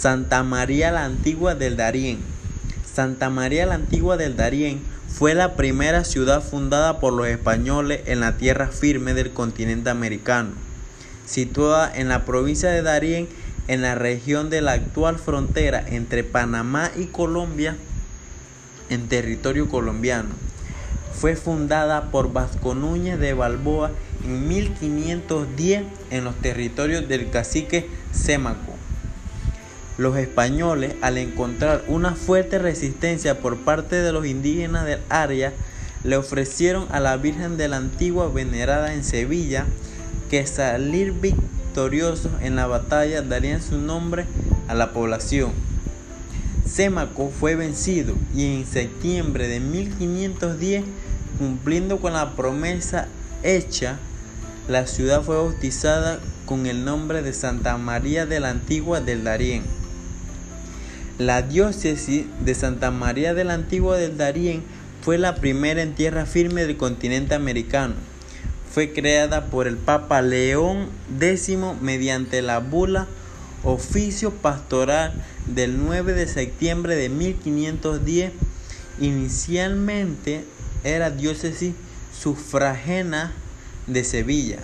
Santa María la Antigua del Darién. Santa María la Antigua del Darién fue la primera ciudad fundada por los españoles en la tierra firme del continente americano, situada en la provincia de Darién, en la región de la actual frontera entre Panamá y Colombia, en territorio colombiano. Fue fundada por Vasco Núñez de Balboa en 1510 en los territorios del cacique Sémaco. Los españoles, al encontrar una fuerte resistencia por parte de los indígenas del área, le ofrecieron a la Virgen de la Antigua venerada en Sevilla que salir victoriosos en la batalla darían su nombre a la población. Sémaco fue vencido y en septiembre de 1510, cumpliendo con la promesa hecha, la ciudad fue bautizada con el nombre de Santa María de la Antigua del Darién. La diócesis de Santa María de la Antigua del Darién fue la primera en tierra firme del continente americano. Fue creada por el Papa León X mediante la bula Oficio Pastoral del 9 de septiembre de 1510. Inicialmente era diócesis sufragena de Sevilla.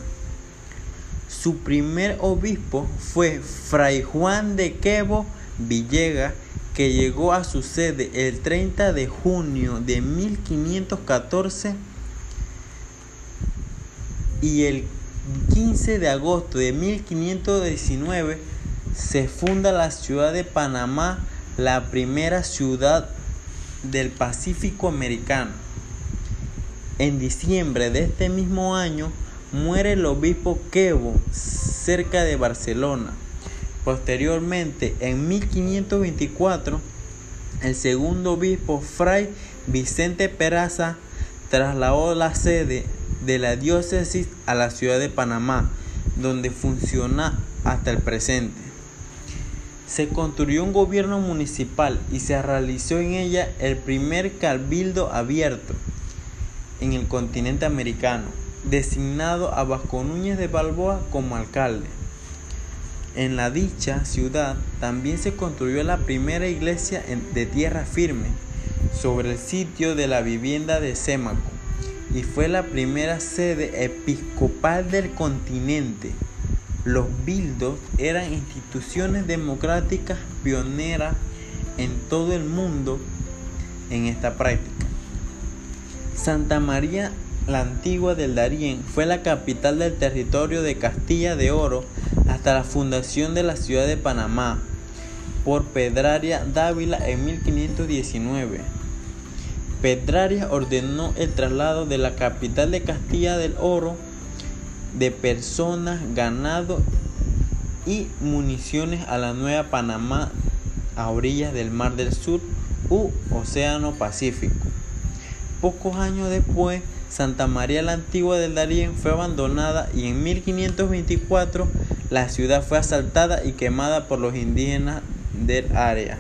Su primer obispo fue Fray Juan de Quevo Villegas, que llegó a su sede el 30 de junio de 1514 y el 15 de agosto de 1519 se funda la ciudad de Panamá, la primera ciudad del Pacífico americano. En diciembre de este mismo año muere el obispo Quevo cerca de Barcelona. Posteriormente, en 1524, el segundo obispo, Fray Vicente Peraza, trasladó la sede de la diócesis a la ciudad de Panamá, donde funciona hasta el presente. Se construyó un gobierno municipal y se realizó en ella el primer cabildo abierto en el continente americano, designado a Vasco Núñez de Balboa como alcalde. En la dicha ciudad también se construyó la primera iglesia de tierra firme sobre el sitio de la vivienda de Sémaco y fue la primera sede episcopal del continente. Los bildos eran instituciones democráticas pioneras en todo el mundo en esta práctica. Santa María la Antigua del Darién fue la capital del territorio de Castilla de Oro hasta la fundación de la ciudad de Panamá por Pedraria Dávila en 1519. Pedraria ordenó el traslado de la capital de Castilla del Oro de personas, ganado y municiones a la nueva Panamá a orillas del Mar del Sur u Océano Pacífico. Pocos años después, Santa María la Antigua del Darién fue abandonada y en 1524 la ciudad fue asaltada y quemada por los indígenas del área.